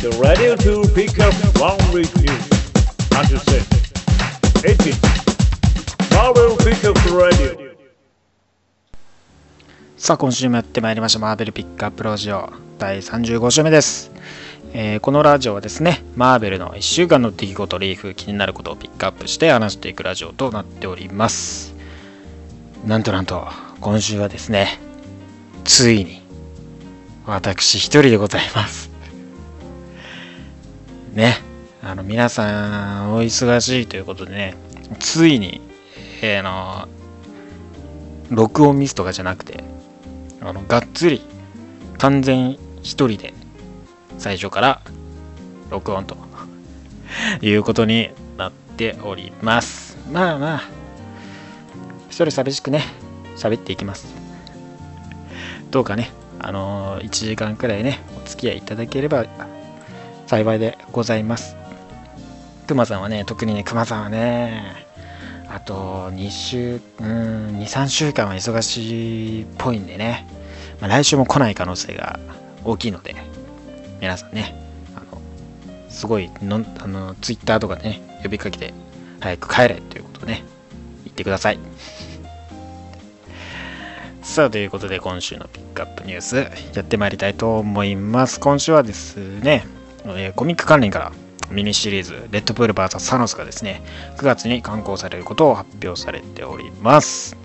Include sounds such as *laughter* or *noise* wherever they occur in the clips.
The radio to pick up one with you. Understand? 18. Marvel Pickup Radio. さあ今週もやってまいりましたマーベルピックアップラジオ第35週目です、えーこのラジオはですねマーベルの1週間の出来事リーフ気になることをピックアップして話していくラジオとなっておりますなんとなんと今週はですねついに私一人でございますね。あの皆さんお忙しいということでねついに、えーの録音ミスとかじゃなくてあのがっつり完全一人で最初から録音ということになっております。まあまあ一人寂しくね喋っていきます。どうかねあのー1時間くらいねお付き合いいただければ幸いでございますくまさんはね特にねくまさんはねあと2週、うん、2、3週間は忙しいっぽいんでね、まあ、来週も来ない可能性が大きいので、皆さんね、あの、すごいの、あの、ツイッターとかでね、呼びかけて、早く帰れということをね、言ってください。*laughs* さあ、ということで、今週のピックアップニュース、やってまいりたいと思います。今週はですね、えーコミック関連から、ミニシリーズ、レッドプール VS サノスがですね、9月に刊行されることを発表されております。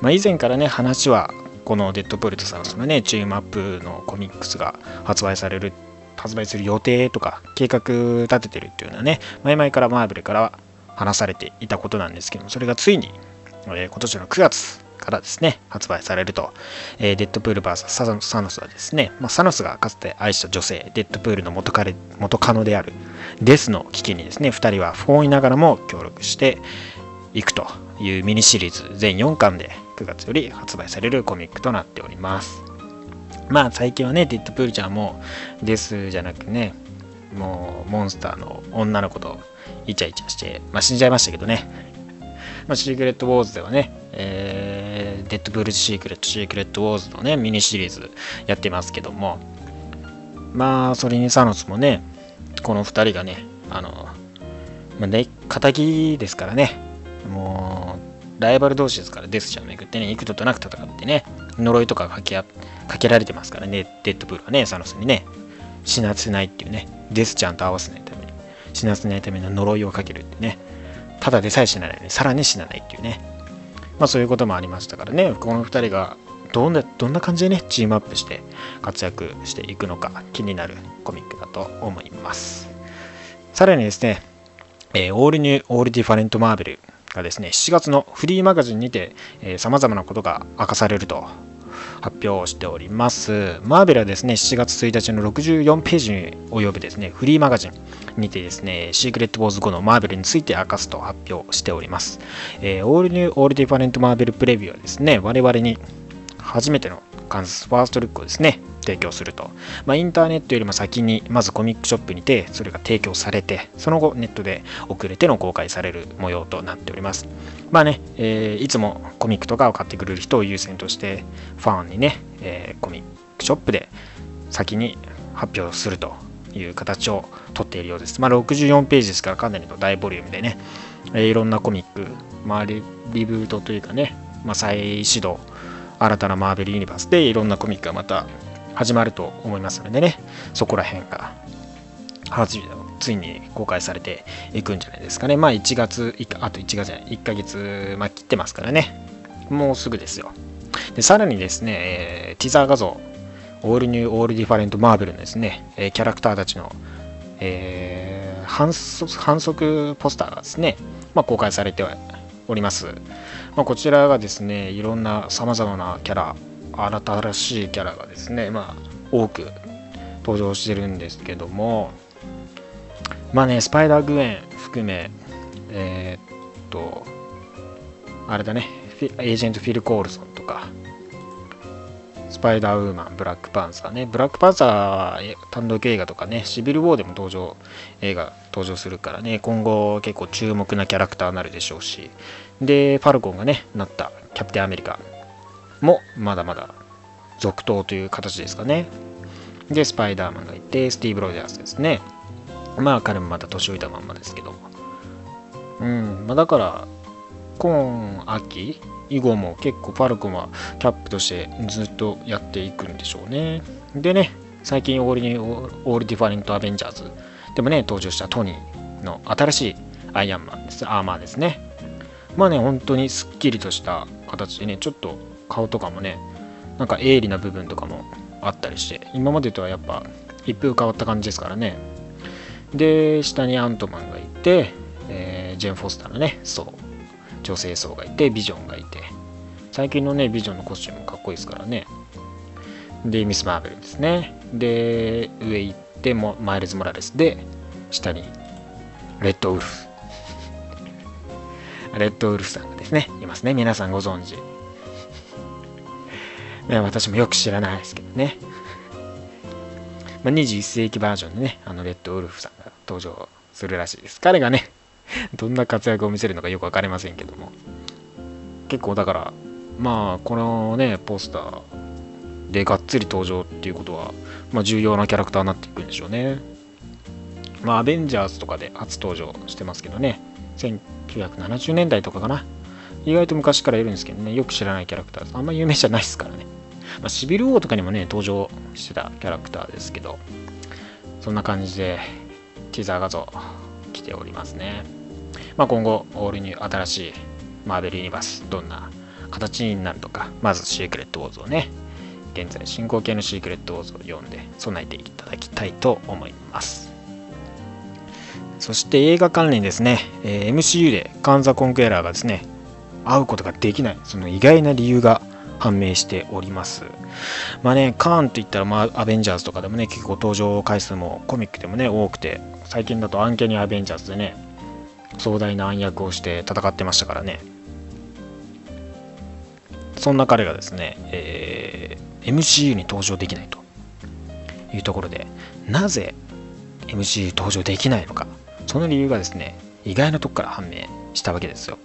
まあ、以前からね、話は、このデッドプールとサノスのね、チームアップのコミックスが発売される、発売する予定とか、計画立ててるっていうのはね、前々からマーベルからは話されていたことなんですけども、それがついに、えー今年の9月からですね、発売されると、えーデッドプール VS サノスはですね、まあ、サノスがかつて愛した女性、デッドプールの元彼元カノであるデスの危機にですね、2人は不本意ながらも協力していくというミニシリーズ全4巻で9月より発売されるコミックとなっております。まあ最近はね、デッドプールちゃんもデスじゃなくね、もうモンスターの女の子とイチャイチャして、まあ死んじゃいましたけどね、まあ、シークレットウォーズではね、えーデッドプールシークレット、シークレットウォーズのね、ミニシリーズやってますけども、まあ、それにサノスもね、この2人がね、あの、まあ、ね、敵ですからね、もう、ライバル同士ですから、デスちゃんをめぐってね、幾度となく戦ってね、呪いとかかけかけられてますからね、デッドプールはね、サノスにね、死なせないっていうね、デスちゃんと合わせないために、死なせないための呪いをかけるってね、ただでさえ死なないのに、さらに死なないっていうね、まあそういうこともありましたからね、この2人がどんなどんな感じでね、チームアップして活躍していくのか気になるコミックだと思います。さらにですね、えーオールニュー・オールディファレント・マーベルがですね、7月のフリーマガジンにて、えー、様々なことが明かされると発表しております。マーベルはですね、7月1日の64ページに及ぶですね、フリーマガジンにてですね、シークレット・ウォーズ後のマーベルについて明かすと発表しております。えーオールニュー・オールディファレント・マーベル・プレビューはですね、我々に初めての観察ファーストルックをですね、提供すると。まあ、インターネットよりも先に、まずコミックショップにて、それが提供されて、その後ネットで遅れての公開される模様となっております。まあね、えーいつもコミックとかを買ってくれる人を優先として、ファンにね、えーコミックショップで先に発表するという形をとっているようです。まあ、64ページですからかなりの大ボリュームでね、えーいろんなコミック、まあ、リリブートというかね、まあ、再始動、新たなマーベルユニバースでいろんなコミックがまた始まると思いますのでね、そこら辺がついに公開されていくんじゃないですかね。まあ1月、あと1月じゃない、1ヶ月、まあ、切ってますからね。もうすぐですよ。でさらにですね、えーティザー画像、オールニュー・オール・ディファレント・マーベルのですね、えーキャラクターたちの、えー販促販促ポスターがですね、まあ、公開されております。まあ、こちらがですね、いろんなさまざまなキャラ、新しいキャラがですね、まあ、多く登場してるんですけども、まあね、スパイダー・グエン含め、えーっと、あれだね、エージェント・フィル・コールソンとか、スパイダーウーマン、ブラックパンサーね、ブラックパンサー単独映画とかね、シビル・ウォーでも登場、映画登場するからね、今後結構注目なキャラクターになるでしょうし、で、ファルコンがね、なったキャプテンアメリカ。もまだまだ続投という形ですかね。で、スパイダーマンがいて、スティーブ・ロジャースですね。まあ、彼もまた年老いたまんまですけども。うん、まあ、だから、今秋以後も結構ファルコンはキャップとしてずっとやっていくんでしょうね。でね、最近オールにオールディファレント・アベンジャーズでもね、登場したトニーの新しいアイアンマンです、アーマーですね。まあね、本当にすっきりとした形でね、ちょっと顔とかもね、なんか鋭利な部分とかもあったりして、今までとはやっぱ一風変わった感じですからね。で、下にアントマンがいて、えー、ジェン・フォスターのね、そう、女性層がいて、ビジョンがいて、最近のね、ビジョンのコスチュームかっこいいですからね。で、ミス・マーベルですね。で、上行っても、マイルズ・モラレスで、下に、レッドウルフ。レッドウルフさんがですね、いますね。皆さんご存知。ね、私もよく知らないですけどね。まあ、21世紀バージョンでね、あのレッドウルフさんが登場するらしいです。彼がね、*laughs* どんな活躍を見せるのかよく分かりませんけども。結構だから、まあ、このね、ポスターでがっつり登場っていうことは、まあ、重要なキャラクターになっていくんでしょうね。まあ、アベンジャーズとかで初登場してますけどね、1970年代とかかな。意外と昔からいるんですけどね、よく知らないキャラクターです。あんま有名じゃないですからね。まあ、シビル王とかにもね、登場してたキャラクターですけど、そんな感じで、ティザー画像来ておりますね。まあ、今後、オールニュー新しいマーベルユニバース、どんな形になるとか、まずシークレットウォーズをね、現在進行形のシークレットウォーズを読んで備えていただきたいと思います。そして映画関連ですね、えー、MCU でカンザ・コンクエラーがですね、会うことができない、その意外な理由が判明しております。まあね、カーンといったら、まあ、アベンジャーズとかでもね、結構登場回数もコミックでもね、多くて、最近だとアンケニアベンジャーズでね、壮大な暗躍をして戦ってましたからね。そんな彼がですね、えー、MCU に登場できないというところで、なぜ MCU 登場できないのか、その理由がですね、意外なとこから判明したわけですよ。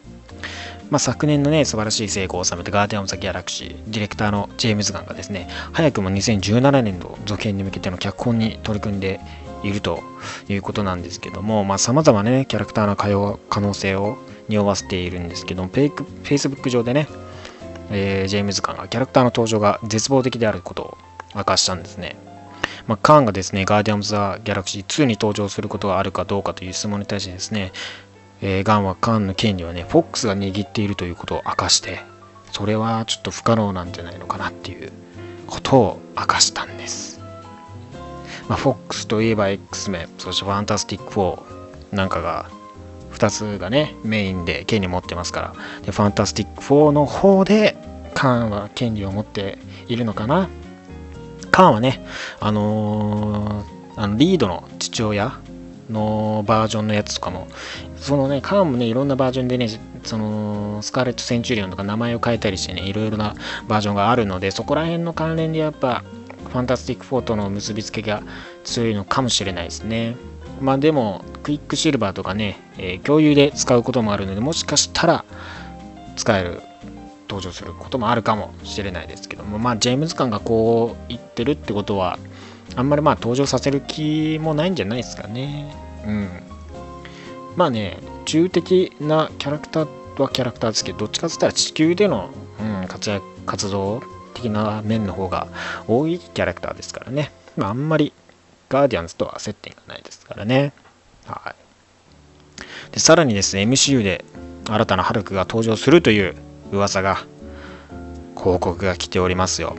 まあ、昨年のね、素晴らしい成功を収めたガーディアン・オブ・ザ・ギャラクシー、ディレクターのジェームズ・ガンがですね、早くも2017年度続編に向けての脚本に取り組んでいるということなんですけども、まあ、様々ね、キャラクターの可能性を匂わせているんですけども、フェイク、Facebook 上でね、えー、ジェームズ・ガンがキャラクターの登場が絶望的であることを明かしたんですね。まあ、カーンがですね、ガーディアン・オブ・ザ・ギャラクシー2に登場することがあるかどうかという質問に対してですね、えー、ガンはカーンの権利はね、フォックスが握っているということを明かして、それはちょっと不可能なんじゃないのかなっていうことを明かしたんです。まあ、フォックスといえば X メン、そしてファンタスティック4なんかが、2つがね、メインで権利持ってますから、でファンタスティック4の方で、カーンは権利を持っているのかな。カーンはね、あのー、あのリードの父親のバージョンのやつとかも、そのね、カーンもね、いろんなバージョンでね、そのスカーレット・センチュリオンとか名前を変えたりしてね、いろいろなバージョンがあるので、そこら辺の関連でやっぱ、ファンタスティック・フォーとの結びつけが強いのかもしれないですね。まあでも、クイックシルバーとかね、えー、共有で使うこともあるので、もしかしたら使える、登場することもあるかもしれないですけども、まあ、ジェームズ・ガンがこう言ってるってことは、あんまりまあ登場させる気もないんじゃないですかね。うん。まあね、宇宙的なキャラクターはキャラクターですけど、どっちかって言ったら地球での、うん、活躍、活動的な面の方が多いキャラクターですからね。まあ、あんまりガーディアンズとは接点がないですからね。はい。で、さらにですね、MCU で新たなハルクが登場するという噂が、報告が来ておりますよ。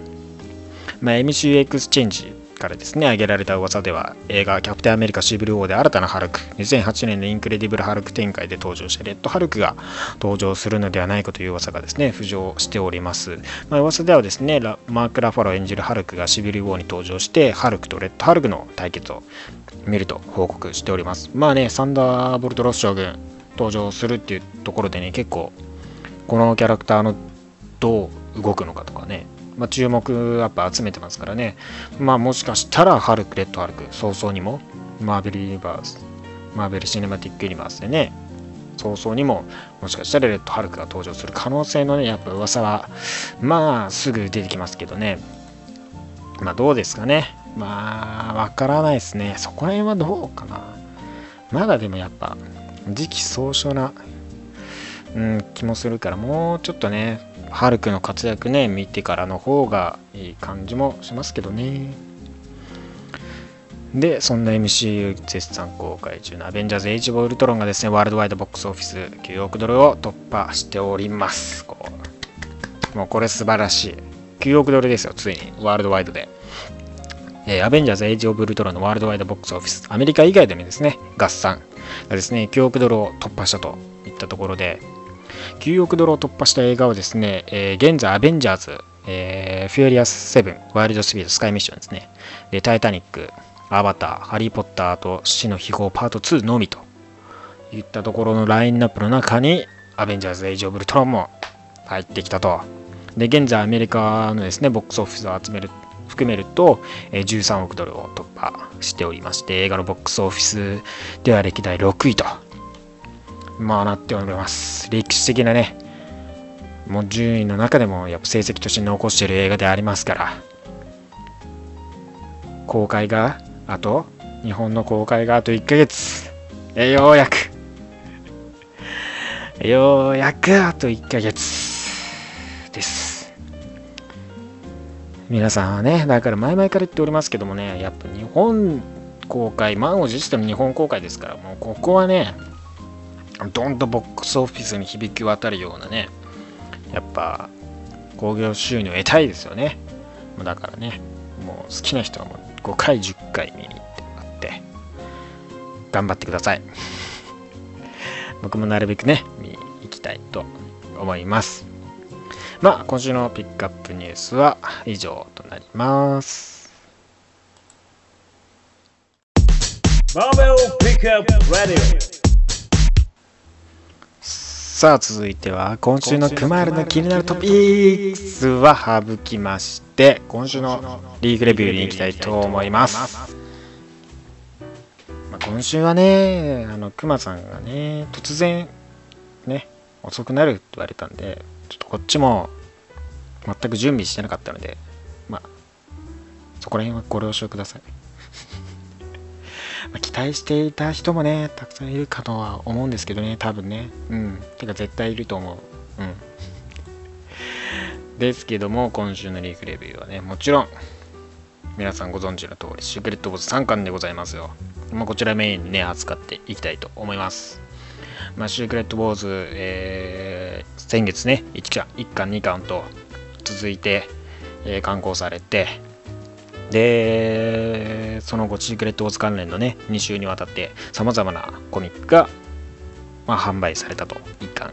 まあ、MCU エクスチェンジからですね、挙げられた噂では、映画キャプテンアメリカシビル・ウォーで新たなハルク、2008年のインクレディブルハルク展開で登場したレッドハルクが登場するのではないかという噂がですね、浮上しております。まあ、噂ではですね、マーク・ラファロー演じるハルクがシビル王に登場して、ハルクとレッドハルクの対決を見ると報告しております。まあね、サンダーボルト・ロス将軍登場するっていうところでね、結構、このキャラクターのどう動くのかとかね、まあ、注目やっぱ集めてますからね。まあもしかしたらハルク、レッドハルク、早々にもマーベルユニバース、マーベルシネマティックユニバースでね、早々にももしかしたらレッドハルクが登場する可能性のね、やっぱ噂は、まあすぐ出てきますけどね。まあどうですかね。まあわからないですねそこら辺はどうかなまだでもやっぱ時期尚早な、うん、気もするからもうちょっとねハルクの活躍ね見てからの方がいい感じもしますけどねで、そんな MCU 絶賛公開中のアベンジャーズ・エイジ・オブ・ウルトロンがですね、ワールドワイドボックスオフィス9億ドルを突破しております。もうこれ素晴らしい。9億ドルですよ、ついに、ワールドワイドで。えー、アベンジャーズ・エイジ・オブ・ウルトロンのワールドワイドボックスオフィス、アメリカ以外でのですね、合算がですね、9億ドルを突破したといったところで、9億ドルを突破した映画をですね、えー、現在アベンジャーズ、えー、フューリアス7、ワイルドスピード、スカイミッションですね、で、タイタニック、アバター、ハリー・ポッターと死の秘宝パート2のみといったところのラインナップの中に、アベンジャーズ・エイジ・オブ・ウルトロンも入ってきたと。で、現在アメリカのですね、ボックスオフィスを集める、含めると、え13億ドルを突破しておりまして、映画のボックスオフィスでは歴代6位と、まあなっております。歴史的なね、もう順位の中でもやっぱ成績として残している映画でありますから、公開があと、日本の公開があと1ヶ月。えようやく。*laughs* ようやくあと1ヶ月です。皆さんはね、だから前々から言っておりますけどもね、やっぱ日本公開、満を持しての日本公開ですから、もうここはね、どんとボックスオフィスに響き渡るようなね、やっぱ興行収入を得たいですよね。だからね、もう好きな人はもう5回10回見に行ってもらって頑張ってください。*laughs* 僕もなるべくね見に行きたいと思います。まあ今週のピックアップニュースは以上となります。マーベルピックアップラディオさあ続いては今週のクマールの気になるトピックスは省きまして今週のリーグレビューに行きたいと思います、まあ、今週はねあのクマさんがね突然ね遅くなるって言われたんでちょっとこっちも全く準備してなかったのでまあそこら辺はご了承ください。まあ、期待していた人もね、たくさんいるかとは思うんですけどね、多分ね。うん。てか絶対いると思う。うん。*laughs* ですけども、今週のリーフレビューはね、もちろん、皆さんご存知の通り、シークレットボス3巻でございますよ。まあ、こちらメインにね、扱っていきたいと思います。まあ、シークレットボーズ、えー、先月ね1巻、1巻、2巻と続いて、えー、刊行されて、で、その後、シークレットウォーズ関連のね、2週にわたって様々なコミックが、まあ、販売されたと。1巻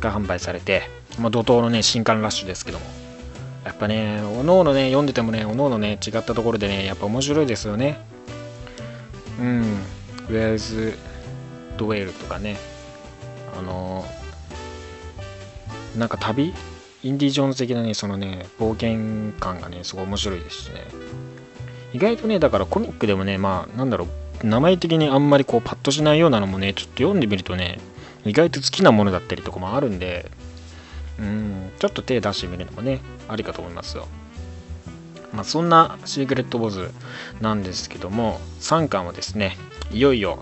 が販売されて、まあ、怒涛のね、新刊ラッシュですけども。やっぱね、おのおのね、読んでてもね、おのおのね、違ったところでね、やっぱ面白いですよね。うん。ウェルズ・ドウェルとかね、あのなんか旅インディ・ジョーンズ的なね、そのね、冒険感がね、すごい面白いですしね。意外とね、だからコミックでもね、まあ、なんだろう、名前的にあんまりこう、パッとしないようなのもね、ちょっと読んでみるとね、意外と好きなものだったりとかもあるんで、うん、ちょっと手出してみるのもね、ありかと思いますよ。まあ、そんなシークレット・ボズなんですけども、3巻はですね、いよいよ、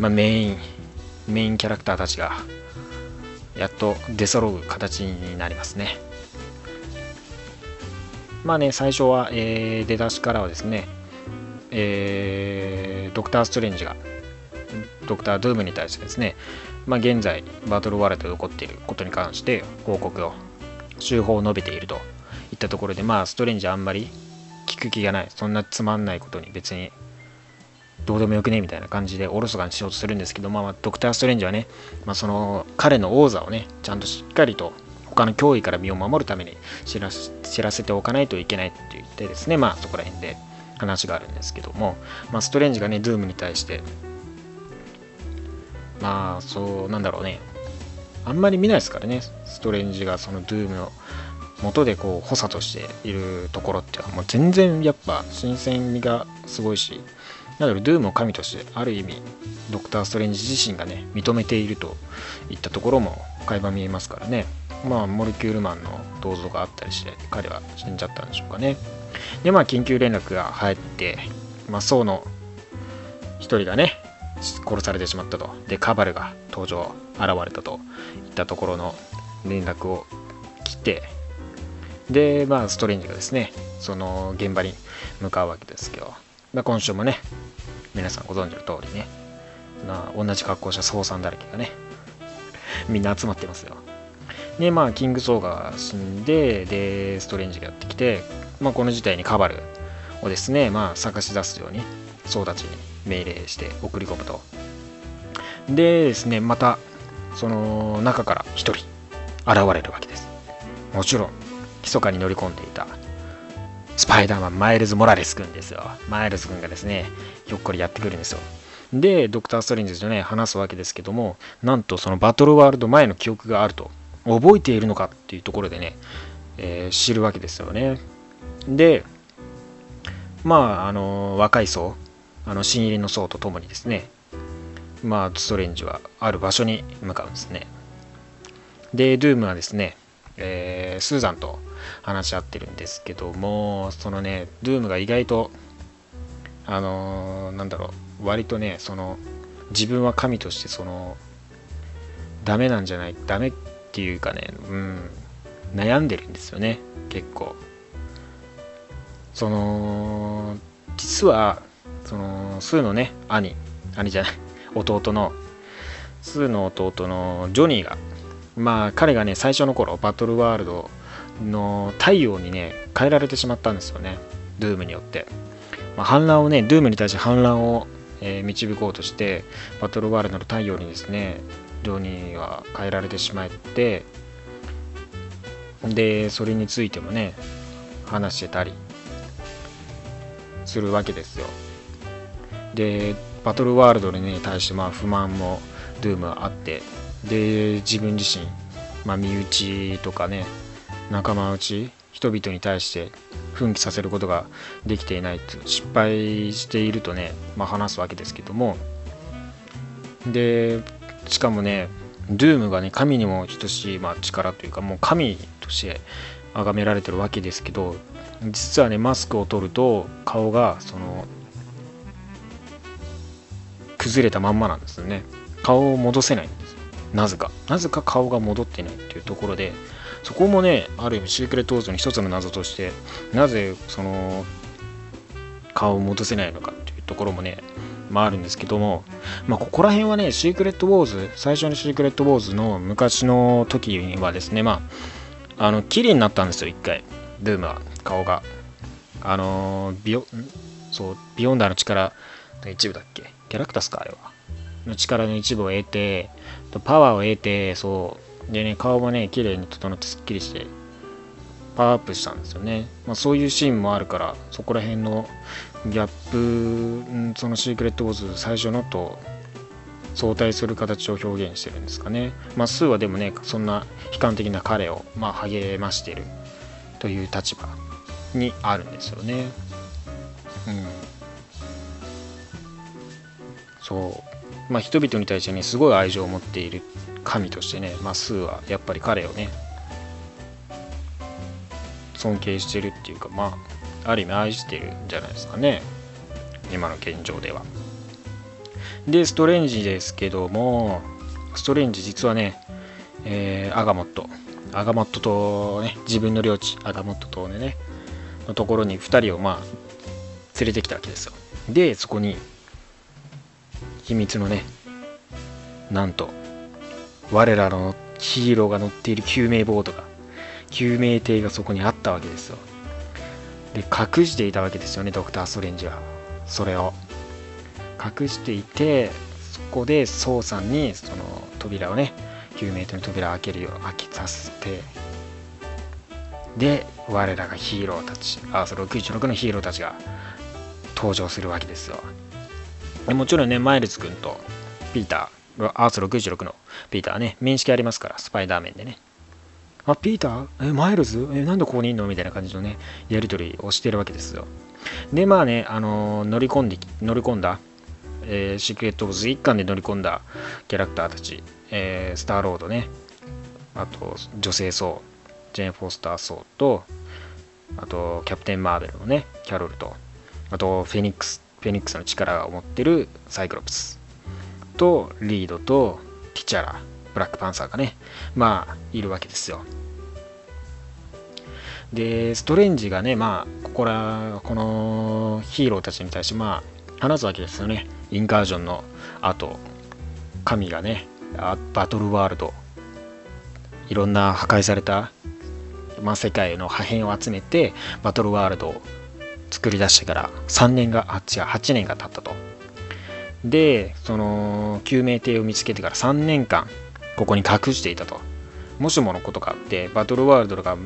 まあ、メイン、メインキャラクターたちがやっと出揃う形になりますね。まあね、最初は、えー、出だしからはですね、えー、ドクター・ストレンジがドクター・ドゥームに対してですね、まあ、現在バトルワールドで起こっていることに関して報告を手法を述べているといったところでまあストレンジあんまり聞く気がないそんなつまんないことに別にどうでもよくねみたいな感じでおろそかにしようとするんですけど、まあ、ドクター・ストレンジはね、まあ、その彼の王座をね、ちゃんとしっかりと他の脅威から身を守るために知らせておかないといけないって言ってですね、まあそこら辺で話があるんですけども、まあ、ストレンジがね、ドゥームに対して、まあそうなんだろうね、あんまり見ないですからね、ストレンジがそのドゥームの元でこう補佐としているところっていうのはもう全然やっぱ新鮮味がすごいしなんだろう、ドゥームを神として、ある意味、ドクター・ストレンジ自身がね、認めているといったところも垣間見えますからね。まあ、モルキュールマンの銅像があったりして、彼は死んじゃったんでしょうかね。で、まあ、緊急連絡が入って、まあ、宋の1人がね、殺されてしまったと。で、カバルが登場、現れたといったところの連絡を来て、で、まあ、ストレンジがですね、その現場に向かうわけですけど、まあ、今週もね、皆さんご存知の通りね、まあ、同じ格好した総さんだらけがね、*laughs* みんな集まってますよ。で、まあ、キングソーが死んで、で、ストレンジがやってきて、まあ、この事態にカバルをですね、まあ、探し出すように、ソーたちに命令して送り込むと。でですね、また、その中から1人現れるわけです。もちろん、密かに乗り込んでいたスパイダーマンマイルズ・モラレス君ですよ。マイルズ君がですね、ひょっこりやってくるんですよ。で、ドクター・ストレンジとね、話すわけですけども、なんとそのバトルワールド前の記憶があると、覚えているのかっていうところでね、えー、知るわけですよね。で、まあ、あの、若い層、あの、新入りの層とともにですね、まあ、ストレンジはある場所に向かうんですね。で、ドゥームはですね、えー、スーザンと話し合ってるんですけども、そのね、ドゥームが意外と、あのー、なんだろう、割とね、その、自分は神として、その、ダメなんじゃない、ダメっていうかね、うん、悩んでるんですよね、結構。その、実は、その、スーのね、兄、兄じゃない、*laughs* 弟の、スーの弟のジョニーが、まあ彼がね、最初の頃、バトルワールドの太陽にね、変えられてしまったんですよね、ドゥームによって。まあ、反乱をね、ドゥームに対して反乱を、えー、導こうとして、バトルワールドの太陽にですね、ジョニーは変えられてしまって、で、それについてもね、話してたりするわけですよ。で、バトルワールドに対してまあ不満もドゥームはあって、で、自分自身、まあ、身内とかね、仲間内、人々に対して奮起させることができていないと失敗しているとね、まあ、話すわけですけども。でしかもねドゥームがね神にも等しい、まあ、力というかもう神として崇められてるわけですけど実はねマスクを取ると顔がその崩れたまんまなんですよね。顔を戻せないんですなぜか。なぜか顔が戻ってないっていうところでそこもねある意味シークレットウォーズの一つの謎としてなぜその顔を戻せないのかっていうところもねまああるんですけども、まあ、ここら辺はね、シークレットウォーズ、最初のシークレットウォーズの昔の時にはですね、まあ、あの、綺麗になったんですよ、一回。ドゥームは、顔が。あのビヨ、そう、ビヨンダーの力の一部だっけ？キャラクタスか、あれは。の力の一部を得て、パワーを得て、そう、でね、顔もね、綺麗に整ってすっきりして、パワーアップしたんですよね。まあ、そういうシーンもあるから、そこら辺のギャップ、そのシークレットウォーズ最初のと相対する形を表現してるんですかね。まあ、スーはでもね、そんな悲観的な彼を、まあ、励ましてるという立場にあるんですよね。うん。そう。まあ、人々に対してね、すごい愛情を持っている神としてね、まあ、スーはやっぱり彼をね、尊敬してるっていうか、まあ、ある意味愛してるんじゃないですかね。今の現状では。でストレンジですけどもストレンジ実はね、えー、アガモット。アガモットとね自分の領地アガモットとねのところに2人をまあ連れてきたわけですよ。でそこに秘密のねなんと我らのヒーローが乗っている救命ボートが救命艇がそこにあったわけですよ。で隠していたわけですよねドクター・ストレンジは。それを。隠していてそこでソウさんにその扉をね9メートルの扉を開けるよう開けさせてで我らがヒーローたちアース616のヒーローたちが登場するわけですよ。でもちろんねマイルズ君とピーターアース616のピーターね。面識ありますからスパイダーメンでね。あ、ピーター？え、マイルズ？え、なんでここにいんの？みたいな感じのね、やりとりをしてるわけですよ。で、まあね、あのー、乗り込んで、乗り込んだ、えー、シークレット・ウォーズ一巻で乗り込んだキャラクターたち、えー、スターロードね、あと、女性ソー、ジェーン・フォスター・ソーと、あとキャプテン・マーベルのねキャロルとあとフェニックスフェニックスの力を持ってるサイクロプス。とリードとティチャラブラックパンサーがねまあいるわけですよ。でストレンジがねまあここらこのヒーローたちに対してまあ話すわけですよね。インカージョンの後神がねバトルワールド。いろんな破壊された、まあ、世界の破片を集めてバトルワールドを作り出してから3年があ違う8年が経ったと。でその救命艇を見つけてから3年間ここに隠していたと。もしものことがあってバトルワールドが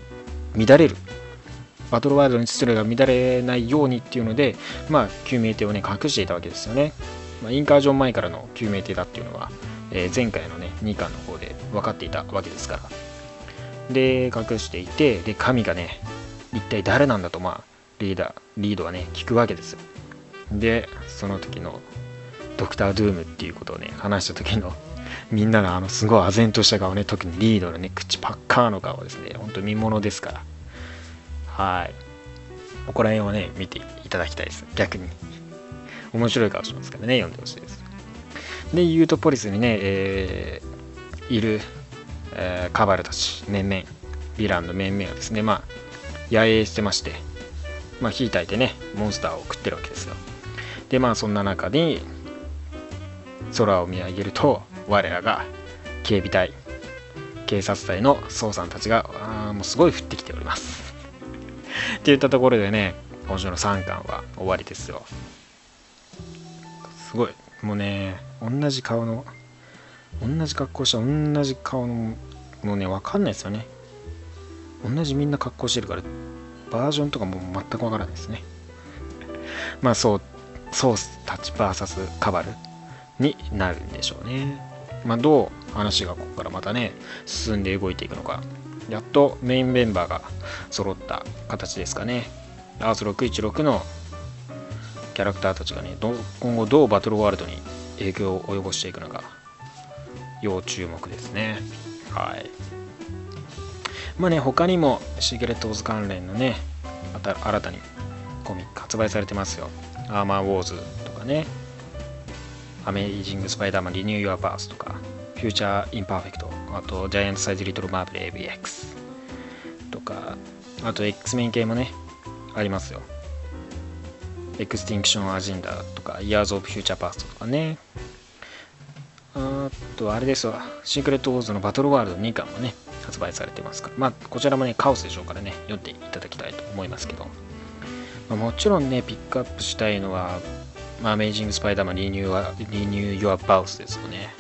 乱れる。バトルワールドに秩序が乱れないようにっていうのでまあ救命艇をね隠していたわけですよね、まあ、インカージョン前からの救命艇だっていうのは、えー、前回のね2巻の方で分かっていたわけですから。で隠していてで神がね一体誰なんだとまあリーダーリードはね聞くわけです。よでその時のドクター・ドゥームっていうことをね話した時のみんながあのすごい唖然とした顔ね特にリードのね口パッカーの顔ですね。ほんと見ものですから。はい。ここら辺をね見ていただきたいです。逆に。面白い顔しますからね。読んでほしいです。でユートポリスにね、えー、いる、えー、カバルたち面々。ヴィランの面々はですねまあ野営してまして。まあ火焚いてねモンスターを食ってるわけですよ。でまあそんな中に空を見上げると我らが警備隊警察隊の捜査たちがあもうすごい降ってきております。っていったところでね今週の3巻は終わりですよ。すごい。もうね同じ顔の同じ格好した同じ顔のもうね分かんないですよね。同じみんな格好してるからバージョンとかも全く分からないですね。まあそうソースたち VS カバル。になるんでしょうね。まあ、どう話がここからまたね、進んで動いていくのか。やっとメインメンバーが揃った形ですかね。アース616のキャラクターたちがね、今後どうバトルワールドに影響を及ぼしていくのか、要注目ですね。はい。まあね、他にもシークレットウォーズ関連のね、また新たにコミック発売されてますよ。アーマーウォーズとかね、アメイジング・スパイダーマン・リニュー・ユア・バウズとか、フューチャー・インパーフェクト、あと、ジャイアント・サイズ・リトル・マーブル AvX とか、あと、X メン系もね、ありますよ。エクスティンクション・アジェンダとか、イヤーズ・オブ・フューチャー・パーストとかね。あと、あれですわ、シークレット・ウォーズのバトルワールド2巻もね、発売されてますから、まあ、こちらもね、カオスでしょうからね、読んでいただきたいと思いますけど、まあ、もちろんね、ピックアップしたいのは、まあ、アメイジング・スパイダーマン・リニュー・はリニュー・ユア・バウズですよね。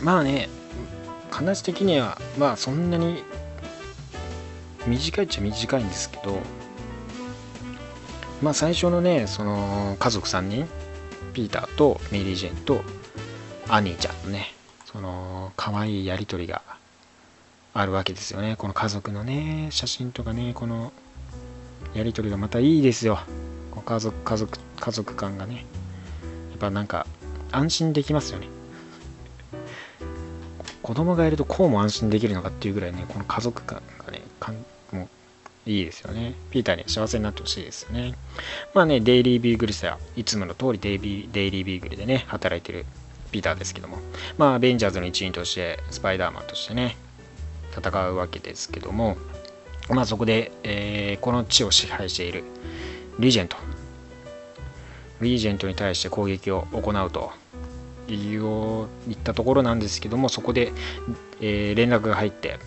まあね、話的には、まあそんなに短いっちゃ短いんですけど、まあ最初のね、その家族3人、ピーターとメリー・ジェンとアニーちゃんのね、その可愛いやりとりがあるわけですよね。この家族のね、写真とかね、このやりとりがまたいいですよ。家族家族家族感がねやっぱなんか安心できますよね。子供がいるとこうも安心できるのかっていうぐらいねこの家族感がねかんもういいですよね。ピーターに幸せになってほしいですよね。まあねデイリービーグル社いつもの通りデイビーデイリービーグルでね働いてるピーターですけども。まあアベンジャーズの一員としてスパイダーマンとしてね戦うわけですけども。まあそこで、えー、この地を支配しているリージェント。リージェントに対して攻撃を行うと。いういったところなんですけどもそこで、えー、連絡が入って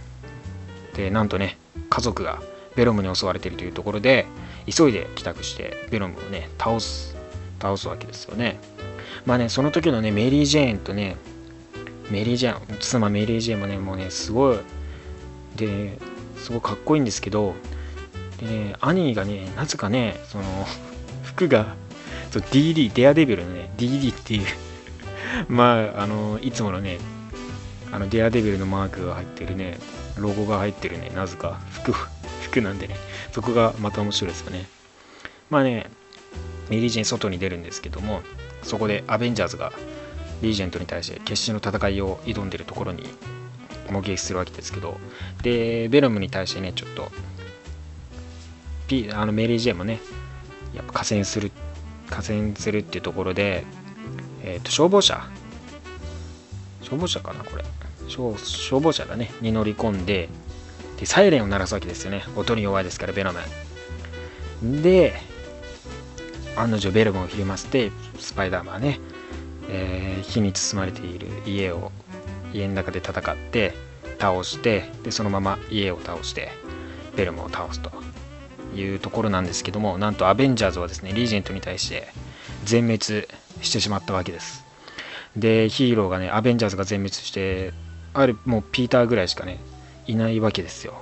でなんとね家族がベロムに襲われているというところで急いで帰宅してベロムをね倒す倒すわけですよね。まあねその時のねメリー・ジェーンとねメリー・ジェーン妻メリー・ジェーンもねもうねすごいですごいかっこいいんですけどでね兄がねなぜかねその *laughs* 服がそう DD、デアデビルのね、DD っていう。*laughs* まあ、あの、いつものね、あの、デアデビルのマークが入ってるね、ロゴが入ってるね、なぜか。服、*laughs* 服なんでね、そこがまた面白いですよね。まあね、メリージェン外に出るんですけども、そこでアベンジャーズがリージェントに対して決死の戦いを挑んでるところに目撃するわけですけど、で、ベノムに対してね、ちょっと P、あのメリー・ジェイもね、やっぱ河川する、河川するっていうところで、えっ、と、消防車、消防車かな、これ。消消防車だね、に乗り込んで、で、サイレンを鳴らすわけですよね。音に弱いですから、ベノム。で、案の定ベルムをひりませて、スパイダーマンね、えー火に包まれている家を、家の中で戦って、倒して、で、そのまま家を倒して、ベルムを倒すというところなんですけども、なんとアベンジャーズはですね、リージェントに対して全滅してしまったわけです。で、ヒーローがね、アベンジャーズが全滅して、ある、もうピーターぐらいしかね、いないわけですよ。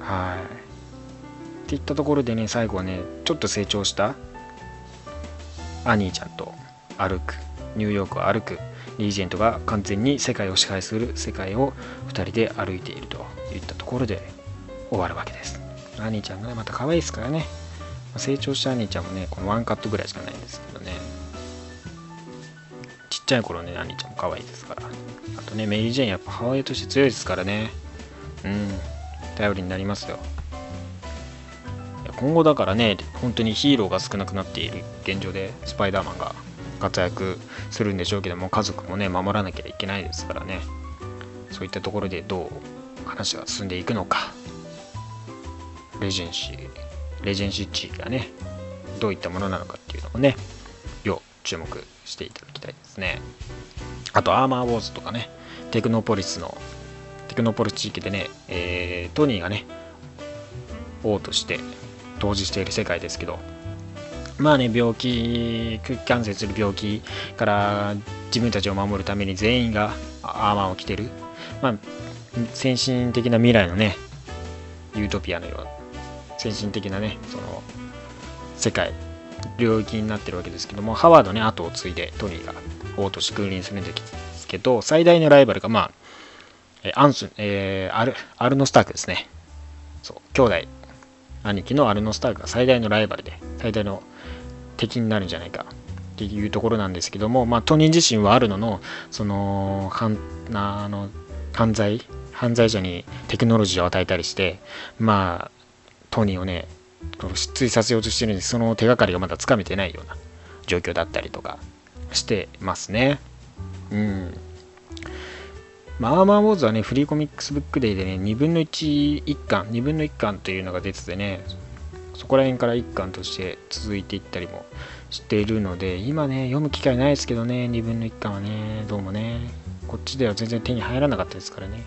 はい。っていったところでね、最後はね、ちょっと成長したアニーちゃんと歩く、ニューヨークを歩くリージェントが完全に世界を支配する世界を2人で歩いているといったところで終わるわけです。アニーちゃんがね、また可愛いですからね。成長したアニーちゃんもね、このワンカットぐらいしかないんですけどね。ちっちゃい頃ね、アニーちゃんも可愛いですから。あとね、メリー・ジェーンやっぱ母親として強いですからね。うん、頼りになりますよ。今後だからね、本当にヒーローが少なくなっている現状で、スパイダーマンが活躍するんでしょうけども、家族もね、守らなきゃいけないですからね。そういったところでどう話が進んでいくのか。レジェンシー、レジェンシー地がね、どういったものなのかっていうのをね、要注目していただきたいですね。あと、アーマーウォーズとかね、テクノポリスの、テクノポリス地域でね、えートニーがね、王として統治している世界ですけど、まあね、病気、空気感染する病気から自分たちを守るために全員がアーマーを着てる。まあ、先進的な未来のね、ユートピアのような、先進的なね、その、世界、領域になってるわけですけども、ハワードね、後を継いでトニーが王として君臨するんですけど、最大のライバルが、まあ、アンス、えーアル、アルノ・スタークですね。そう、兄弟、兄貴のアルノ・スタークが最大のライバルで、最大の敵になるんじゃないかっていうところなんですけども、まあ、トニー自身はアルノの、その、犯あの犯罪、犯罪者にテクノロジーを与えたりして、まあ、トニーをね、失墜させようとしてるんでその手がかりがまだつかめてないような状況だったりとかしてますね。うん。まあ、アーマーウォーズはね、フリーコミックスブックデーでね、2分の1、1巻、2分の1巻というのが出ててね、そこら辺から1巻として続いていったりもしているので、今ね、読む機会ないですけどね、2分の1巻はね、どうもね、こっちでは全然手に入らなかったですからね。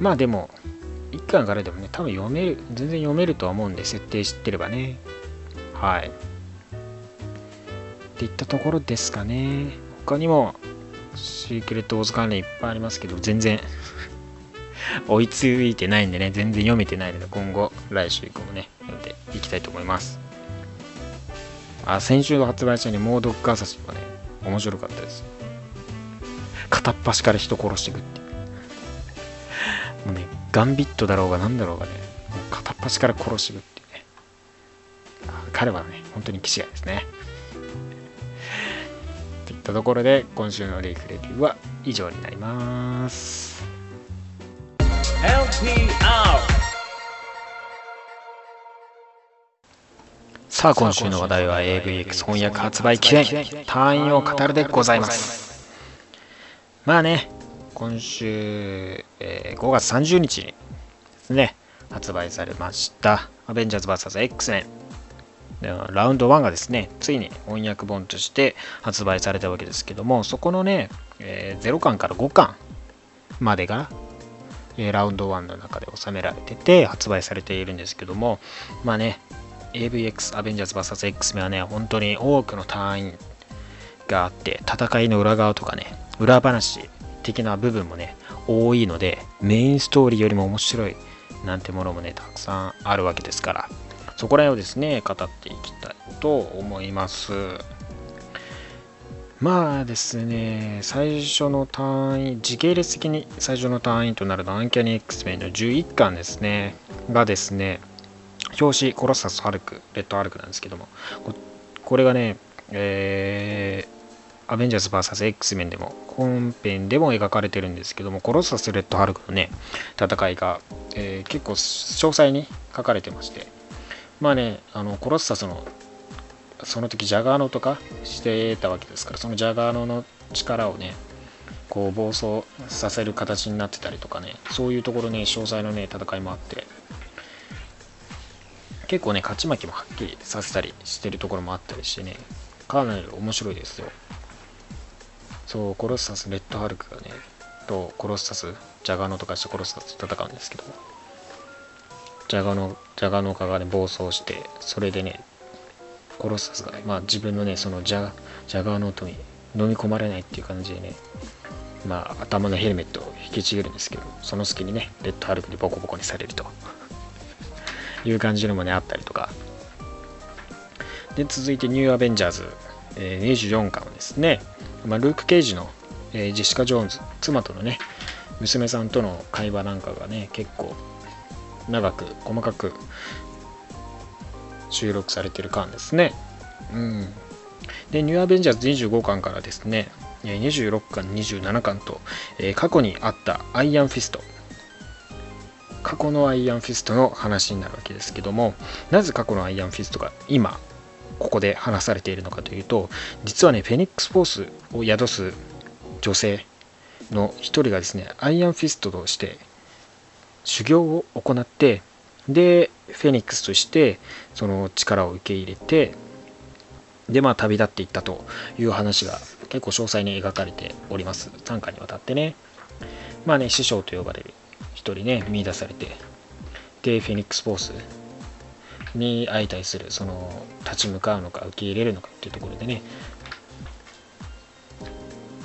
まあでも、1巻からでもね、多分読める、全然読めるとは思うんで、設定知ってればね。はい。っていったところですかね。他にも、シークレットウォーズ関連いっぱいありますけど、全然 *laughs* 追いついてないんでね、全然読めてないので、今後、来週以降もね、読んでいきたいと思います。あ、先週の発売したね、モードックアサシンはね、面白かったです。片っ端から人殺していくっていう。もうね、ガンビットだろうが何だろうがね、もう片っ端から殺していくっていうね。あ彼はね、本当に騎士がですね。*laughs* といったところで、今週のレイクレビューは以上になります。さあ、今週の話題は AVX 翻訳発売記念、単位を語るでございます。まあね、今週、えー5月30日にですね、発売されました、アベンジャーズ VS X メン。ラウンド1がですね、ついに翻訳本として発売されたわけですけども、そこのね、えー0巻から5巻までが、えーラウンド1の中で収められてて発売されているんですけども、まあね、AVX アベンジャーズ VS X メはね、本当に多くの単位があって、戦いの裏側とかね、裏話的な部分もね、多いので、メインストーリーよりも面白いなんてものもね、たくさんあるわけですから、そこら辺をですね、語っていきたいと思います。まあですね、最初の単位、時系列的に最初の単位となるのはアンキャニ X メインの11巻ですね、がですね、表紙、コロッサス・ハルク、レッド・ハルクなんですけども、ここれがね、えーアベンジャーズ VSX 面でも本編でも描かれてるんですけどもコロッサス・レッド・ハルクのね戦いが、えー、結構詳細に書かれてまして。まあねあのコロッサスのその時ジャガーノとかしてたわけですからそのジャガーノの力をねこう暴走させる形になってたりとかねそういうところね詳細のね戦いもあって結構ね勝ち負けもはっきりさせたりしてるところもあったりしてねかなり面白いですよ。そうコロッサスレッドハルクがねとコロッサスジャガーノとかしてコロッサスと戦うんですけどジャガノジャガノカがね暴走してそれでねコロッサスが、ねまあ、自分のねそのジャジャガーノートに飲み込まれないっていう感じでねまあ頭のヘルメットを引きちぎるんですけどその隙にねレッドハルクにボコボコにされると。いう感じのもねあったりとか。で続いてニューアベンジャーズ、えー、24巻ですね、まあ、ルーク・ケイジの、えー、ジェシカ・ジョーンズ妻とのね娘さんとの会話なんかがね結構長く細かく収録されてる巻ですね。うん。で、ニューアベンジャーズ25巻からですね、26巻、27巻と、えー、過去にあったアイアンフィスト。過去のアイアンフィストの話になるわけですけども、なぜ過去のアイアンフィストが今、ここで話されているのかというと、実はね、フェニックスフォースを宿す女性の一人がですね、アイアンフィストとして修行を行ってでフェニックスとしてその力を受け入れてでまあ旅立っていったという話が結構詳細に描かれております。短歌にわたってね。まあね師匠と呼ばれる一人ね見出されてでフェニックスフォースに相対するその立ち向かうのか受け入れるのかっていうところでね。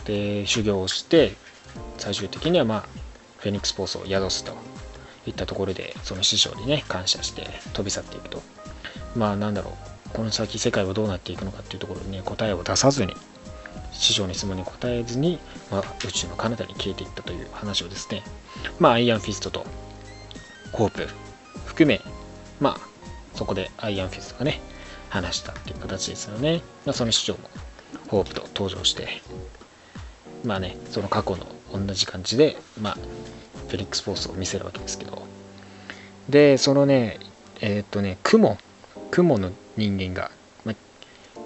で修行をして最終的にはまあフェニックスフォースを宿すといったところでその師匠にね感謝して飛び去っていくと。まあなんだろう。この先世界はどうなっていくのかっていうところにね答えを出さずに師匠に質問に答えずに、まあ、宇宙の彼方に消えていったという話をですね。まあアイアンフィストとホープ含めまあそこでアイアンフィストがね話したっていう形ですよね、まあ、その師匠もホープと登場して。まあねその過去の同じ感じでまあフェニックスフォースを見せるわけですけど。でそのねえー、っとね雲雲の人間が、まあ、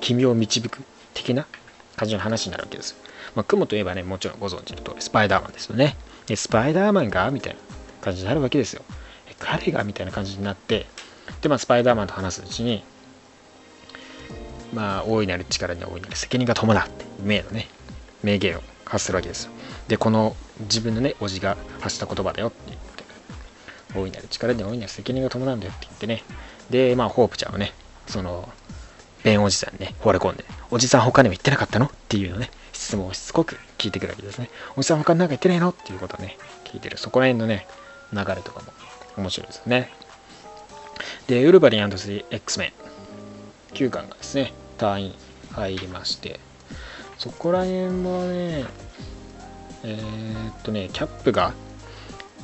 君を導く的な感じの話になるわけです、まあ、雲といえばねもちろんご存知の通りスパイダーマンですよね。でスパイダーマンがみたいな感じになるわけですよ。彼がみたいな感じになってでまあスパイダーマンと話すうちにまあ大いなる力に大いなる責任が伴って名のね名言を発するわけですよでこの自分のね、おじが発した言葉だよって言って、大いなる力に大いなる責任が伴うんだよって言ってね、で、まあ、ホープちゃんはね、その、ベンおじさんにね、惚れ込んで、おじさん他にも言ってなかったのっていうのね、質問をしつこく聞いてくるわけですね。おじさん他に何か言ってないのっていうことをね、聞いてる。そこら辺のね、流れとかも面白いですよね。で、ウルヴァリン &3X メン9巻がですね、隊員入りまして、そこら辺もね、えー、っとね、キャップが、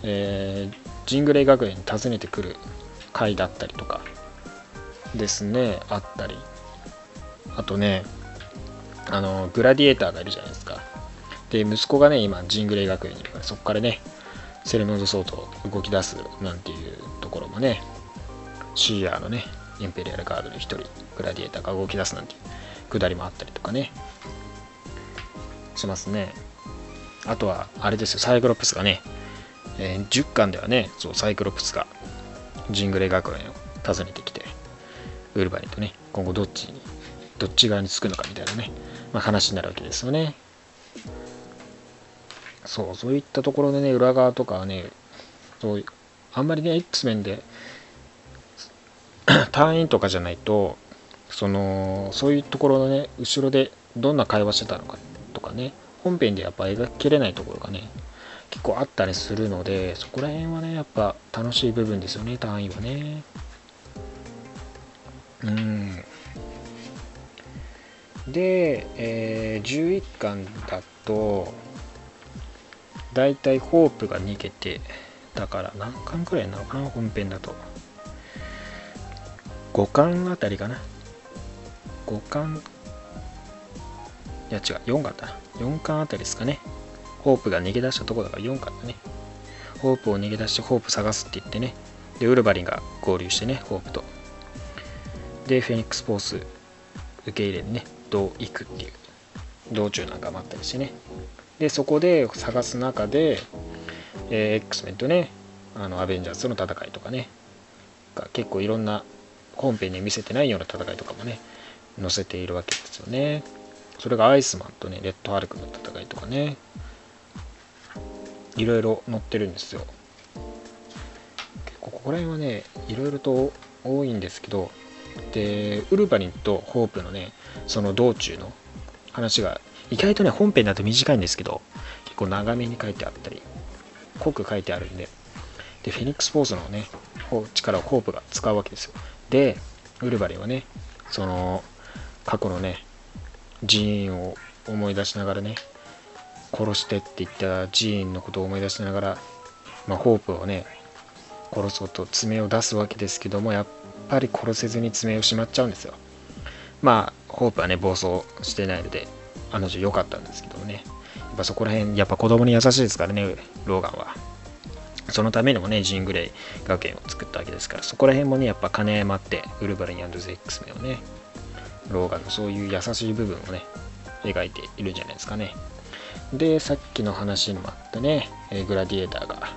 えー、ジングレイ学園に訪ねてくる回だったりとかですね、あったり。あとね、あの、グラディエーターがいるじゃないですか。で、息子がね、今、ジングレイ学園にいるから、そこからね、セレノードソート動き出すなんていうところもね、シーアーのね、インペリアルガードの一人、グラディエーターが動き出すなんていうくだりもあったりとかね、しますね。あとは、あれですよ、サイクロプスがね、えー、10巻ではね、そう、サイクロプスがジングレ学園を訪ねてきて、ウルヴァリンとね、今後どっちに、どっち側につくのかみたいなね、まあ、話になるわけですよね。そう、そういったところでね、裏側とかはね、そう、あんまりね、X 面で、*clears throat* 隊員とかじゃないと、その、そういうところのね、後ろでどんな会話してたのかとかね、本編でやっぱ描ききれないところがね、結構あったりするので、そこら辺はね、やっぱ楽しい部分ですよね、単位はね。うん。で、えー、11巻だと、だいたいホープが逃げて、だから何巻くらいなのかな、本編だと。5巻あたりかな。5巻いや違う4巻だ。な4巻あたりですかね。ホープが逃げ出したとこだから4巻だね。ホープを逃げ出してホープ探すって言ってね。でウルヴァリンが合流してねホープと。でフェニックスフォース。受け入れにねどう行くっていう。道中なんかもあったりしてね。でそこで探す中で、えー、X メンとねあのアベンジャーズの戦いとかね。が結構いろんな本編に見せてないような戦いとかもね載せているわけですよね。それがアイスマンとねレッドハルクの戦いとかねいろいろ載ってるんですよ。結構ここら辺はねいろいろと多いんですけどでウルヴァリンとホープのねその道中の話が意外とね本編だと短いんですけど結構長めに書いてあったり濃く書いてあるんででフェニックスフォースのね力をホープが使うわけですよ。でウルヴァリンはねその過去のね寺院を思い出しながらね殺してって言った寺院のことを思い出しながら、まあ、ホープをね殺そうと爪を出すわけですけどもやっぱり殺せずに爪をしまっちゃうんですよ。まあホープはね暴走してないのであの女良かったんですけどもね。やっぱそこら辺やっぱ子供に優しいですからねローガンは。そのためにもねジングレイ学園を作ったわけですからそこら辺もねやっぱ金余ってウルヴァリンゼックスメをねローガンのそういう優しい部分をね描いているんじゃないですかね。でさっきの話にもあったねグラディエーターが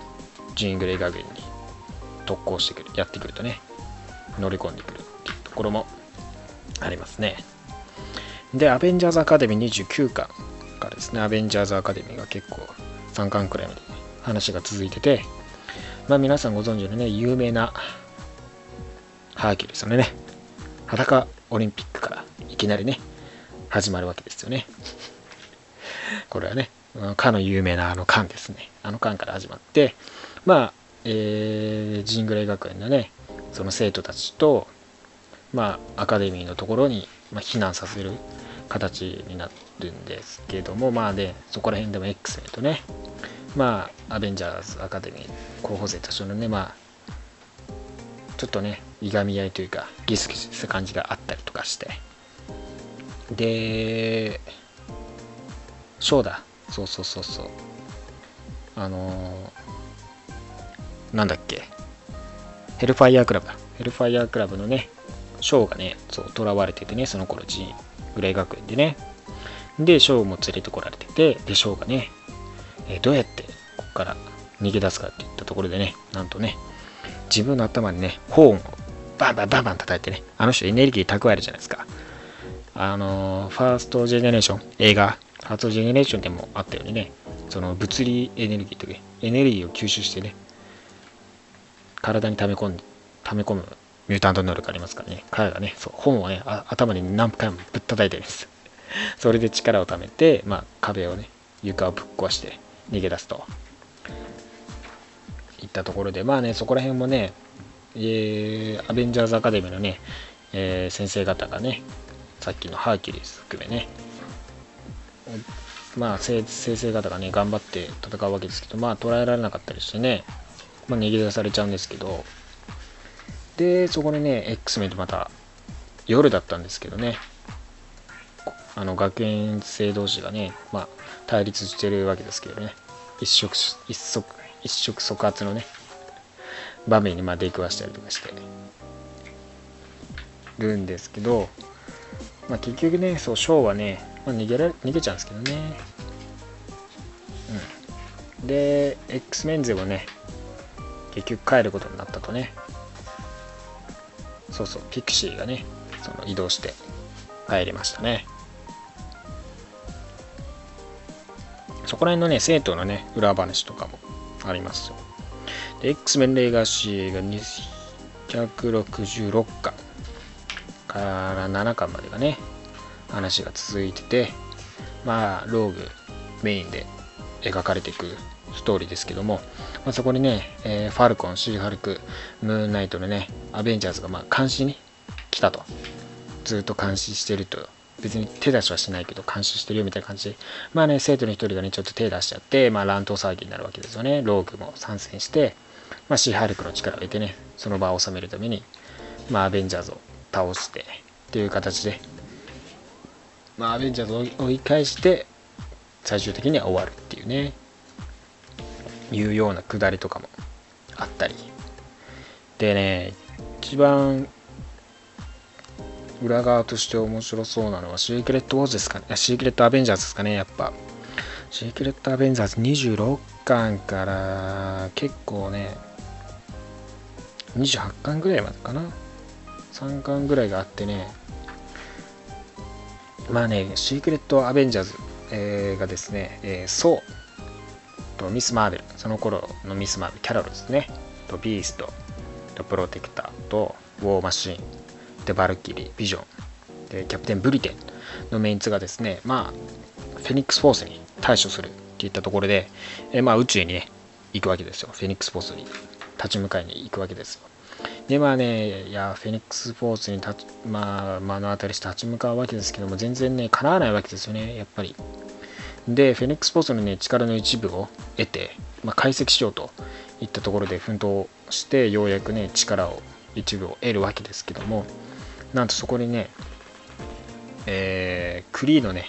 ジングレイ学園に特攻してくるやってくるとね乗り込んでくるっていうところもありますね。でアベンジャーズアカデミー29巻からですねアベンジャーズアカデミーが結構3巻くらいまで話が続いててまあ皆さんご存知のね有名なハーキュリスのね裸オリンピックからいきなりね始まるわけですよね。これはねかの有名なあの缶ですね。あの缶から始まってまあえー、ジングレイ学園のねその生徒たちとまあアカデミーのところに、まあ、避難させる形になるんですけどもまあねそこら辺でも X メンとねまあアベンジャーズアカデミー候補生たちのねまあちょっとねいがみ合いというかギスギスした感じがあったりとかして。でショーだ。そうそうそうそう。あのー、なんだっけ。ヘルファイヤークラブヘルファイヤークラブのねショーがねそう囚われててねその頃ジーングレイ学園でね。でショーも連れてこられててでショーがね、えー、どうやってここから逃げ出すかっていったところでねなんとね自分の頭にねホーンをバンバンバンバン叩いてねあの人エネルギー蓄えるじゃないですか。あのー、ファーストジェネレーション映画ファーストジェネレーションでもあったようにねその物理エネルギーというエネルギーを吸収してね体に溜め込んで溜め込むミュータント能力ありますからね。彼がねそう本をね頭に何回もぶったたいてるんです。それで力を貯めて、まあ、壁をね床をぶっ壊して逃げ出すと。いったところでまあねそこら辺もね、えー、アベンジャーズアカデミーのね、えー、先生方がねさっきのハーキュリス含めねまあ先生方がね頑張って戦うわけですけどまあ捉えられなかったりしてね、まあ、逃げ出されちゃうんですけどでそこでね X メンとまた夜だったんですけどねあの学園生同士がね、まあ、対立してるわけですけどね。一触一足一触即発のね場面にまあ出くわしたりとかして。るんですけど、まあ、結局ねそうショーはね、まあ、逃げら逃げちゃうんですけどね。うん。で X メン勢はね結局帰ることになったとね。そうそうピクシーがねその移動して帰りましたね。そこら辺のね生徒のね裏話とかもありますよで X メンレガシーが266巻から7巻までがね話が続いててまあローグメインで描かれていくストーリーですけども、まあ、そこにね、えー、ファルコン、シーハルク、ムーンナイトのね、アベンジャーズがまあ監視に来たと。ずっと監視してると。別に手出しはしないけど監視してるよみたいな感じ。で、まあね、生徒の一人がね、ちょっと手出しちゃって、まあ乱闘騒ぎになるわけですよね。ローグも参戦して、まあシーハルクの力を得てね、その場を収めるために、まあアベンジャーズを倒して、っていう形で、まあ、アベンジャーズを追い返して最終的には終わるっていうね。いうようなくだりとかもあったり。でね一番裏側として面白そうなのはシークレットウォーズですかね。シークレットアベンジャーズですかねやっぱ。シークレットアベンジャーズ26巻から結構ね28巻ぐらいまでかな。3巻ぐらいがあってね。まあねシークレットアベンジャーズ、えー、がですね、えー、ソーとミス・マーベルその頃のミス・マーベルキャロルですね。とビーストとプロテクターとウォーマシーン。でバルキリービジョン。でキャプテンブリテンのメンツがですねまあフェニックス・フォースに対処するっていったところで、え、まあ宇宙にね行くわけですよ。フェニックス・フォースに立ち向かいに行くわけですよ。でまあねいやフェニックス・フォースに立まあ目の当たりして立ち向かうわけですけども全然ね叶わないわけですよねやっぱり。でフェニックス・フォースのね力の一部を得て、まあ、解析しようといったところで奮闘してようやくね力を一部を得るわけですけども。なんとそこにね、えー、クリーのね、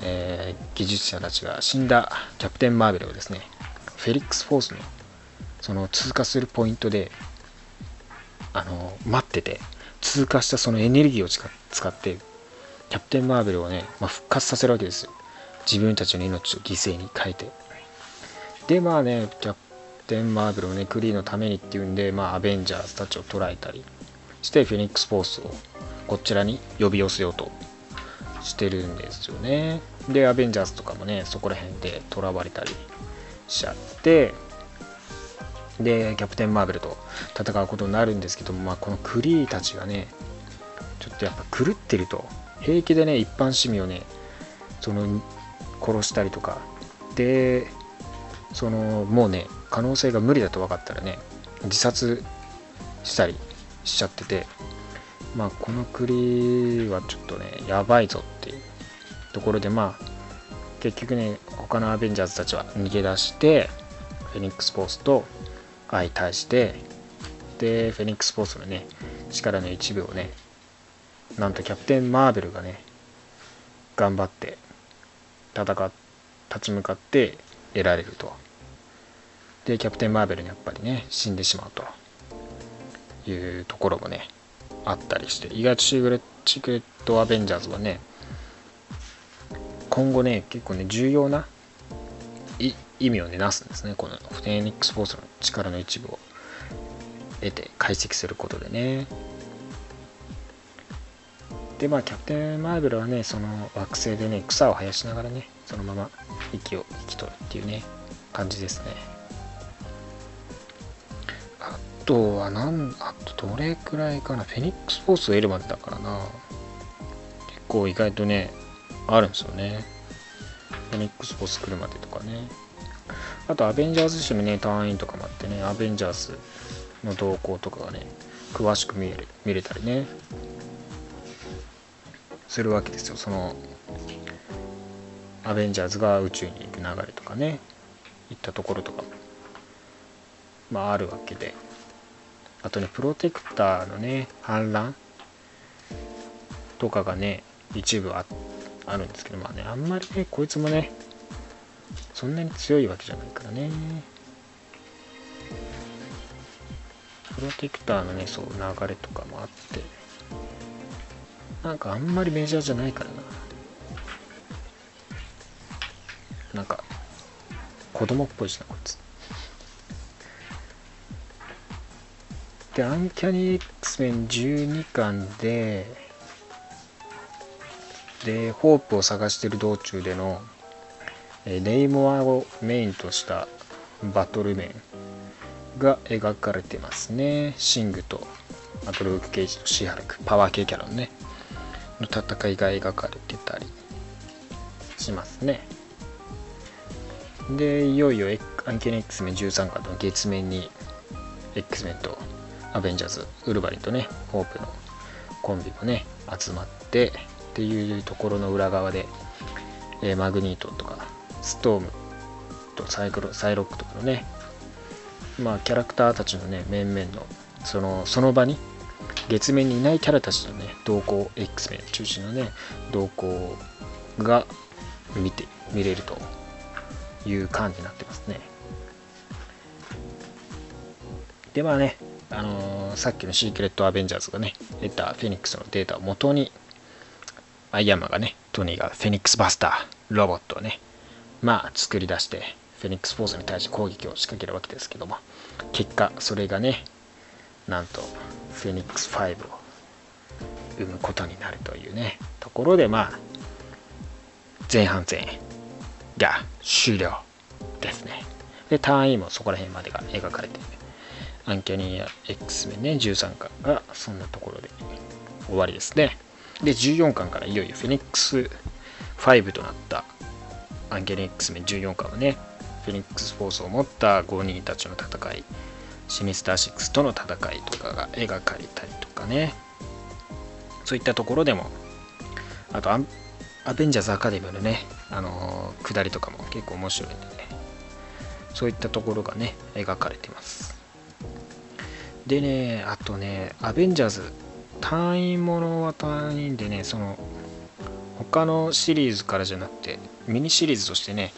えー、技術者たちが死んだキャプテン・マーベルをですねフェリックス・フォースのその通過するポイントであの待ってて通過したそのエネルギーを使ってキャプテン・マーベルをね、まあ、復活させるわけですよ。自分たちの命を犠牲に変えて。でまあねキャプテン・マーベルをねクリーのためにっていうんでまあアベンジャーズたちを捕らえたり。してフェニックス・フォースをこちらに呼び寄せようとしてるんですよね。でアベンジャーズとかもねそこら辺で囚われたりしちゃってでキャプテン・マーベルと戦うことになるんですけども、まあ、このクリーたちがねちょっとやっぱ狂ってると。平気でね一般市民をねその殺したりとか。でそのもうね可能性が無理だと分かったらね自殺したりしちゃっててまあこの栗はちょっとねやばいぞっていうところでまあ結局ね他のアベンジャーズたちは逃げ出してフェニックス・フォースと相対してでフェニックス・フォースのね力の一部をねなんとキャプテン・マーベルがね頑張って戦っ立ち向かって得られると。でキャプテン・マーベルにやっぱりね死んでしまうと。いうところもねあったりして意外とシークレット・アベンジャーズはね今後ね結構ね重要な意味をねなすんですねこのフェニックス・フォースの力の一部を得て解析することでね。でまあキャプテン・マーベルはねその惑星でね草を生やしながらねそのまま息を引き取るっていうね感じですね。とはなんあとどれくらいかな。フェニックス・フォースを得るまでだからな。結構意外とねあるんですよね。フェニックス・フォース来るまでとかね。あとアベンジャーズ誌のね単位とかもあってね。アベンジャーズの動向とかがね詳しく見える見れたりね。するわけですよ。そのアベンジャーズが宇宙に行く流れとかね。いったところとかも。まああるわけで。あとねプロテクターのね反乱とかがね一部ああるんですけどまあねあんまりねこいつもねそんなに強いわけじゃないからね。プロテクターのねそう流れとかもあってなんかあんまりメジャーじゃないからな。なんか子供っぽいしなこいつ。でアンキャニー X メン12巻ででホープを探している道中でのネイモアをメインとしたバトル面が描かれてますね。シングとあとルーク・ケイジとシーハルクパワー系キャラのね。の戦いが描かれてたりしますね。でいよいよアンケネ X メン13巻の月面に X メンとアベンジャーズウルヴァリンとねホープのコンビもね集まってっていうところの裏側で、えー、マグニートとかストームとサイクロサイロックとかのねまあキャラクターたちのね面々のそのその場に月面にいないキャラたちのね動向 X メン中心のね動向が見て見れるという感じになってますね。でまあねあのー、さっきのシークレットアベンジャーズがね得たフェニックスのデータを元にアイアンマンがねトニーがフェニックスバスターロボットをねまあ作り出してフェニックスフォースに対して攻撃を仕掛けるわけですけども結果それがねなんとフェニックス5を生むことになるというねところでまあ前半戦が終了ですね。で単位もそこら辺までが描かれてアンキャニーや X メンね13巻がそんなところで終わりですね。で14巻からいよいよフェニックス5となったアンキャニー X メン14巻はねフェニックスフォースを持った5人たちの戦いシミスター6との戦いとかが描かれたりとかね。そういったところでもあとアベンジャーズアカデミーのねあのー、下りとかも結構面白いんでね。そういったところがね描かれてます。でねあとねアベンジャーズ単位ものは単位でねその他のシリーズからじゃなくてミニシリーズとしてね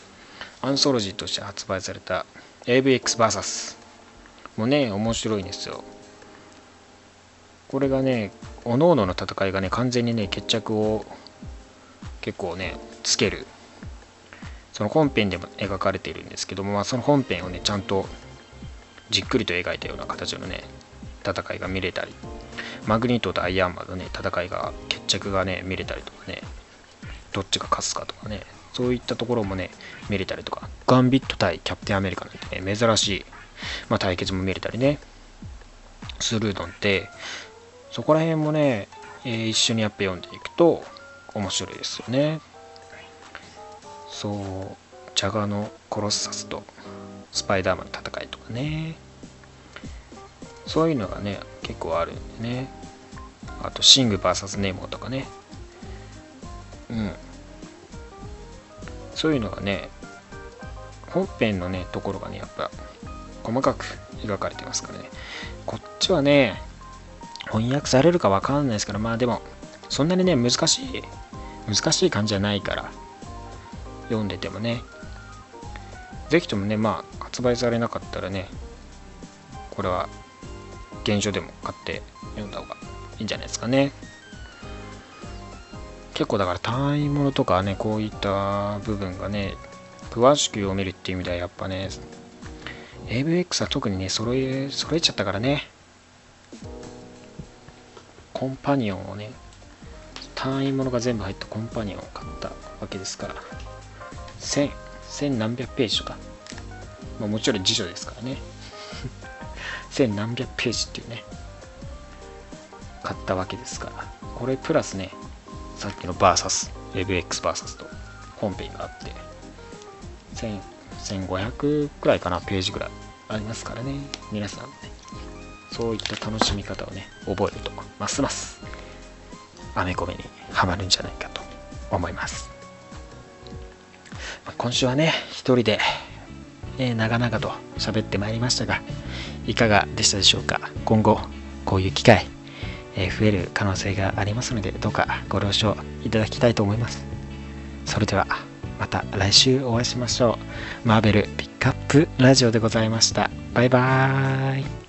アンソロジーとして発売された AVXVS もね面白いんですよ。これがね各々の戦いがね完全にね決着を結構ねつける。その本編でも描かれているんですけども、まあ、その本編をねちゃんとじっくりと描いたような形のね戦いが見れたりマグニートとアイアンマンのね戦いが決着がね見れたりとかねどっちが勝つかとかねそういったところもね見れたりとかガンビット対キャプテンアメリカなんてね珍しい、まあ、対決も見れたりねするのでそこら辺もね、えー、一緒にやっぱ読んでいくと面白いですよね。そうジャガのコロッサスとスパイダーマンの戦いとかね。そういうのがね結構あるんでね。あとシング VS ネモとかね。うん。そういうのがね本編のねところがねやっぱ細かく描かれてますからね。こっちはね翻訳されるかわかんないですから。まあでもそんなにね難しい難しい感じじゃないから読んでてもね。ぜひともねまあ発売されなかったらねこれは現状でも買って読んだ方がいいんじゃないですかね。結構だから単位ものとかねこういった部分がね詳しく読めるっていう意味ではやっぱね AVX は特にね揃え揃えちゃったからね。コンパニオンをね単位ものが全部入ったコンパニオンを買ったわけですから。1000、1000何百ページとか、まあ、もちろん辞書ですからね。千何百ページっていうね買ったわけですから。これプラスねさっきの VS AVXVS と本編があって1500くらいかなページぐらい。ありますからね皆さんね。そういった楽しみ方をね覚えるとますますアメコミにはまるんじゃないかと思います、今週はね一人で、えー、長々と喋ってまいりましたがいかがでしたでしょうか？今後こういう機会、え、増える可能性がありますのでどうかご了承いただきたいと思います。それではまた来週お会いしましょう。マーベルピックアップラジオでございました。バイバーイ。